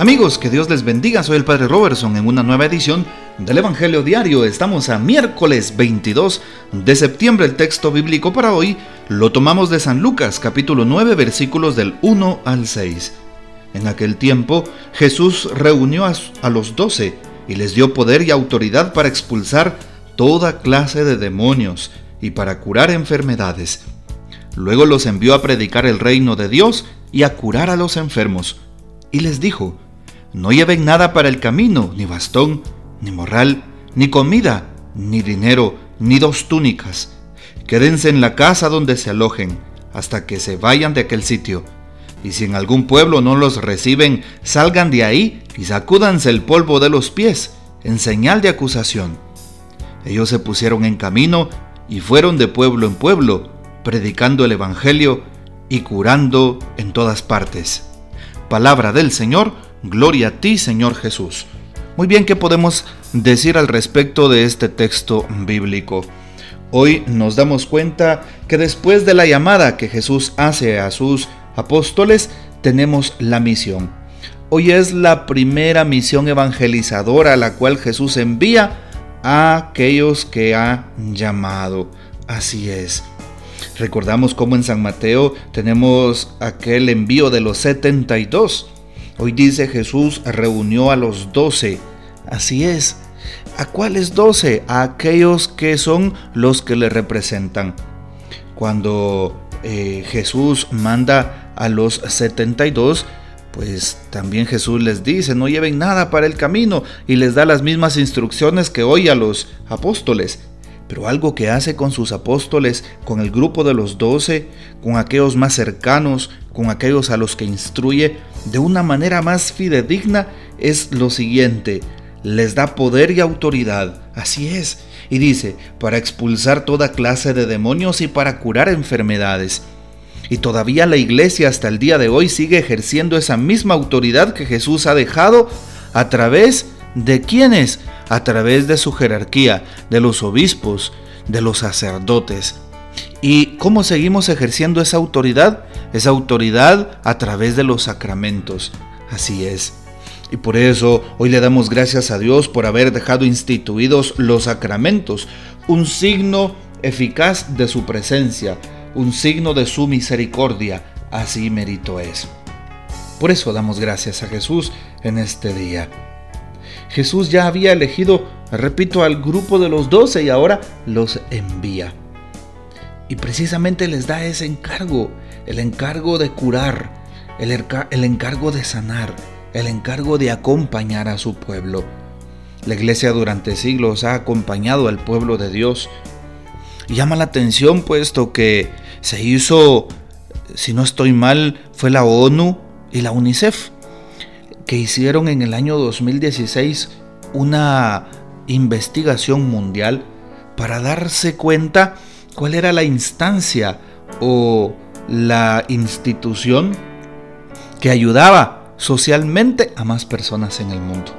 Amigos, que Dios les bendiga. Soy el Padre Robertson en una nueva edición del Evangelio Diario. Estamos a miércoles 22 de septiembre. El texto bíblico para hoy lo tomamos de San Lucas, capítulo 9, versículos del 1 al 6. En aquel tiempo Jesús reunió a, los doce y les dio poder y autoridad para expulsar toda clase de demonios y para curar enfermedades. Luego los envió a predicar el reino de Dios y a curar a los enfermos. Y les dijo, no lleven nada para el camino, ni bastón, ni morral, ni comida, ni dinero, ni dos túnicas. Quédense en la casa donde se alojen, hasta que se vayan de aquel sitio. Y si en algún pueblo no los reciben, salgan de ahí y sacúdanse el polvo de los pies, en señal de acusación. Ellos se pusieron en camino y fueron de pueblo en pueblo, predicando el Evangelio y curando en todas partes. Palabra del Señor, Gloria a ti, Señor Jesús. Muy bien, ¿qué podemos decir al respecto de este texto bíblico? Hoy nos damos cuenta que después de la llamada que Jesús hace a sus apóstoles, tenemos la misión. Hoy es la primera misión evangelizadora a la cual Jesús envía a aquellos que ha llamado. Así es. Recordamos cómo en San Mateo tenemos aquel envío de los 72 Hoy dice Jesús reunió a los doce. Así es. ¿A cuáles doce? A aquellos que son los que le representan. Cuando eh, Jesús manda a los 72, pues también Jesús les dice, no lleven nada para el camino y les da las mismas instrucciones que hoy a los apóstoles. Pero algo que hace con sus apóstoles, con el grupo de los doce, con aquellos más cercanos, con aquellos a los que instruye, de una manera más fidedigna, es lo siguiente, les da poder y autoridad, así es, y dice, para expulsar toda clase de demonios y para curar enfermedades. Y todavía la iglesia hasta el día de hoy sigue ejerciendo esa misma autoridad que Jesús ha dejado a través de quienes, a través de su jerarquía, de los obispos, de los sacerdotes. ¿Y cómo seguimos ejerciendo esa autoridad? Esa autoridad a través de los sacramentos. Así es. Y por eso hoy le damos gracias a Dios por haber dejado instituidos los sacramentos, un signo eficaz de su presencia, un signo de su misericordia. Así mérito es. Por eso damos gracias a Jesús en este día. Jesús ya había elegido, repito, al grupo de los doce y ahora los envía. Y precisamente les da ese encargo, el encargo de curar, el, encargo de sanar, el encargo de acompañar a su pueblo. La iglesia durante siglos ha acompañado al pueblo de Dios. Y llama la atención puesto que se hizo, si no estoy mal, fue la ONU y la UNICEF que hicieron en el año 2016 una investigación mundial para darse cuenta cuál era la instancia o la institución que ayudaba socialmente a más personas en el mundo.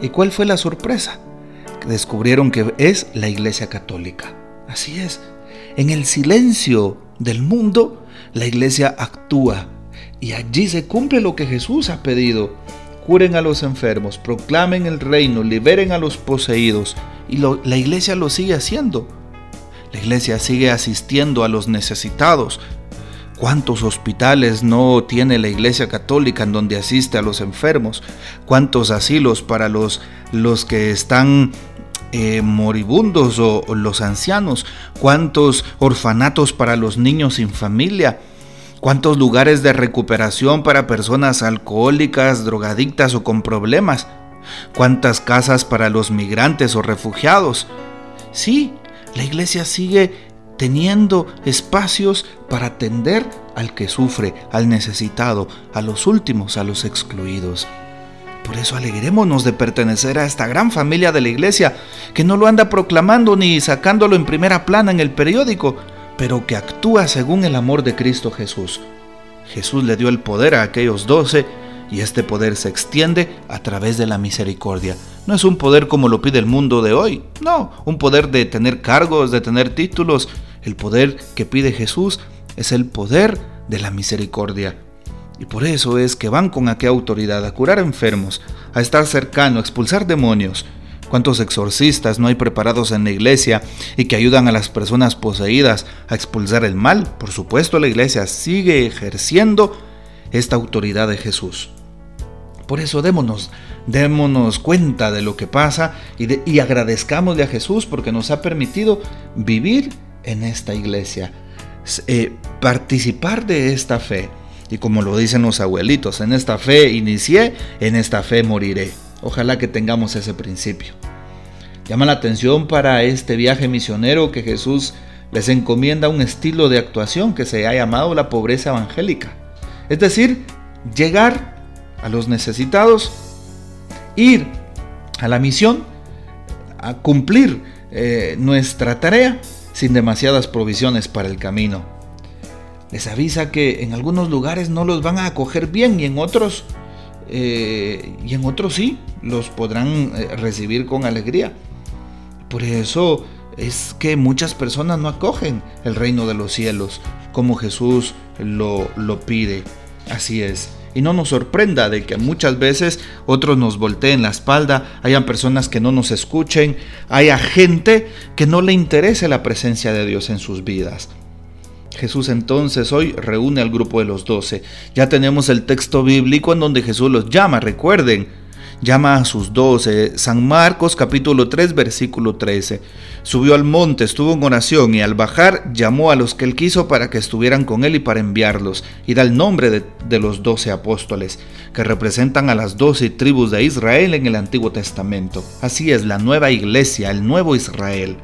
¿Y cuál fue la sorpresa? descubrieron que es la Iglesia Católica. Así es. En el silencio del mundo, la Iglesia actúa y allí se cumple lo que Jesús ha pedido. Curen a los enfermos, proclamen el reino, liberen a los poseídos. Y la iglesia lo sigue haciendo. La iglesia sigue asistiendo a los necesitados. ¿Cuántos hospitales no tiene la iglesia católica en donde asiste a los enfermos? ¿Cuántos asilos para los, los que están eh, moribundos o los ancianos? ¿Cuántos orfanatos para los niños sin familia? ¿Cuántos lugares de recuperación para personas alcohólicas, drogadictas o con problemas? ¿Cuántas casas para los migrantes o refugiados? Sí, la iglesia sigue teniendo espacios para atender al que sufre, al necesitado, a los últimos, a los excluidos. Por eso alegrémonos de pertenecer a esta gran familia de la iglesia, que no lo anda proclamando ni sacándolo en primera plana en el periódico, pero que actúa según el amor de Cristo Jesús. Jesús le dio el poder a aquellos doce y este poder se extiende a través de la misericordia. No es un poder como lo pide el mundo de hoy, no, un poder de tener cargos, de tener títulos. El poder que pide Jesús es el poder de la misericordia. Y por eso es que van con aquella autoridad a curar enfermos, a estar cercano, a expulsar demonios. ¿Cuántos exorcistas no hay preparados en la iglesia y que ayudan a las personas poseídas a expulsar el mal? Por supuesto, la iglesia sigue ejerciendo esta autoridad de Jesús. Por eso démonos, démonos cuenta de lo que pasa y, agradezcamosle a Jesús porque nos ha permitido vivir en esta iglesia, eh, participar de esta fe. Y como lo dicen los abuelitos, en esta fe inicié, en esta fe moriré. Ojalá que tengamos ese principio. Llama la atención para este viaje misionero que Jesús les encomienda un estilo de actuación que se ha llamado la pobreza evangélica. Es decir, llegar a los necesitados, ir a la misión, a cumplir eh, nuestra tarea sin demasiadas provisiones para el camino. Les avisa que en algunos lugares no los van a acoger bien y en otros, eh, y en otros sí, los podrán eh, recibir con alegría. Por eso es que muchas personas no acogen el reino de los cielos como Jesús lo, lo pide. Así es. Y no nos sorprenda de que muchas veces otros nos volteen la espalda, hayan personas que no nos escuchen, haya gente que no le interese la presencia de Dios en sus vidas. Jesús entonces hoy reúne al grupo de los doce. Ya tenemos el texto bíblico en donde Jesús los llama, recuerden, llama a sus doce. San Marcos capítulo 3 versículo 13. Subió al monte, estuvo en oración y al bajar llamó a los que él quiso para que estuvieran con él y para enviarlos. Y da el nombre de, de los doce apóstoles, que representan a las doce tribus de Israel en el Antiguo Testamento. Así es la nueva iglesia, el nuevo Israel.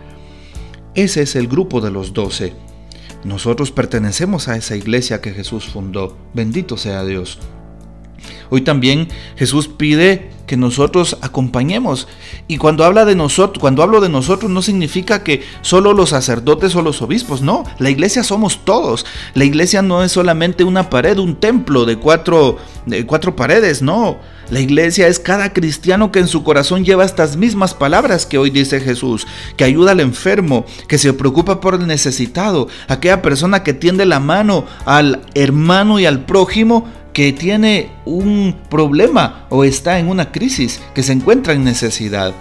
Ese es el grupo de los doce. Nosotros pertenecemos a esa iglesia que Jesús fundó. Bendito sea Dios. Hoy también Jesús pide que nosotros acompañemos. Y cuando habla de nosotros, cuando hablo de nosotros no significa que solo los sacerdotes o los obispos, no, la iglesia somos todos. La iglesia no es solamente una pared, un templo de cuatro, de cuatro paredes, no. La iglesia es cada cristiano que en su corazón lleva estas mismas palabras que hoy dice Jesús, que ayuda al enfermo, que se preocupa por el necesitado, aquella persona que tiende la mano al hermano y al prójimo que tiene un problema o está en una crisis, que se encuentra en necesidad.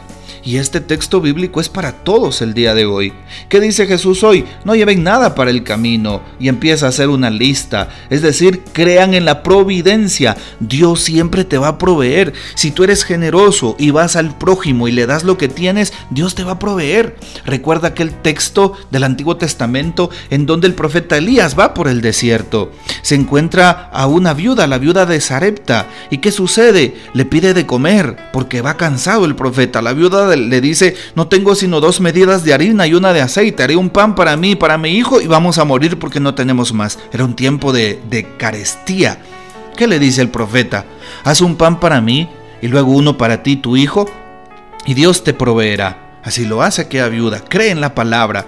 Y este texto bíblico es para todos el día de hoy. ¿Qué dice Jesús hoy? No lleven nada para el camino y empieza a hacer una lista. Es decir, crean en la providencia. Dios siempre te va a proveer. Si tú eres generoso y vas al prójimo y le das lo que tienes, Dios te va a proveer. Recuerda aquel texto del Antiguo Testamento en donde el profeta Elías va por el desierto. Se encuentra a una viuda, la viuda de Sarepta. ¿Y qué sucede? Le pide de comer porque va cansado el profeta. La viuda le dice, no tengo sino dos medidas de harina y una de aceite, haré un pan para mí y para mi hijo y vamos a morir porque no tenemos más. Era un tiempo de, de carestía. ¿Qué le dice el profeta? Haz un pan para mí y luego uno para ti, tu hijo, y Dios te proveerá. Así lo hace aquella viuda, cree en la palabra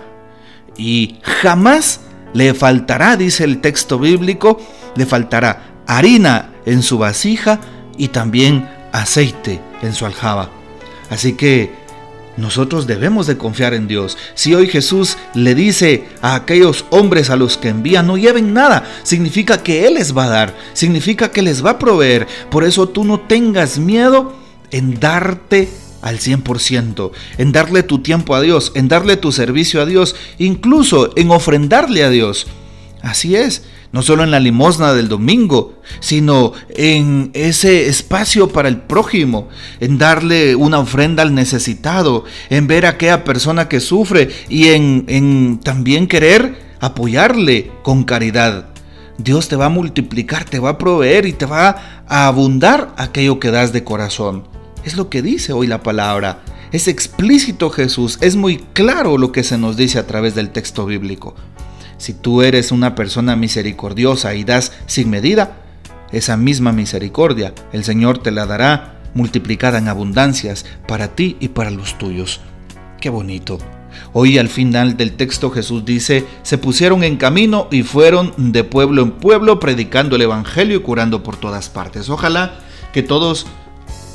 y jamás le faltará, dice el texto bíblico, le faltará harina en su vasija y también aceite en su aljaba. Así que nosotros debemos de confiar en Dios. Si hoy Jesús le dice a aquellos hombres a los que envía, no lleven nada, significa que Él les va a dar, significa que les va a proveer. Por eso tú no tengas miedo en darte al 100%, en darle tu tiempo a Dios, en darle tu servicio a Dios, incluso en ofrendarle a Dios. Así es, no solo en la limosna del domingo, sino en ese espacio para el prójimo, en darle una ofrenda al necesitado, en ver a aquella persona que sufre y en, también querer apoyarle con caridad. Dios te va a multiplicar, te va a proveer y te va a abundar aquello que das de corazón. Es lo que dice hoy la palabra. Es explícito Jesús, es muy claro lo que se nos dice a través del texto bíblico. Si tú eres una persona misericordiosa y das sin medida, esa misma misericordia el Señor te la dará multiplicada en abundancias para ti y para los tuyos. Qué bonito. Hoy al final del texto Jesús dice, se pusieron en camino y fueron de pueblo en pueblo predicando el Evangelio y curando por todas partes. Ojalá que todos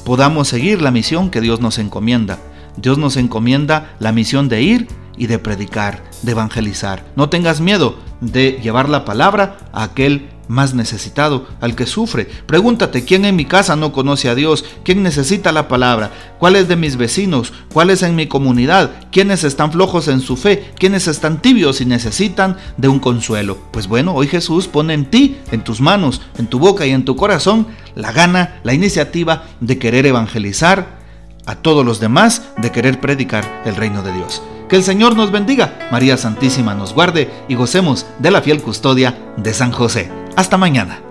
podamos seguir la misión que Dios nos encomienda. Dios nos encomienda la misión de ir y de predicar, de evangelizar. No tengas miedo de llevar la palabra a aquel más necesitado, al que sufre. Pregúntate quién en mi casa no conoce a Dios, quién necesita la palabra, cuáles de mis vecinos, cuáles en mi comunidad, quiénes están flojos en su fe, quiénes están tibios y necesitan de un consuelo. Pues bueno, hoy Jesús pone en ti, en tus manos, en tu boca y en tu corazón la gana, la iniciativa de querer evangelizar a todos los demás, de querer predicar el reino de Dios. Que el Señor nos bendiga, María Santísima nos guarde y gocemos de la fiel custodia de San José. Hasta mañana.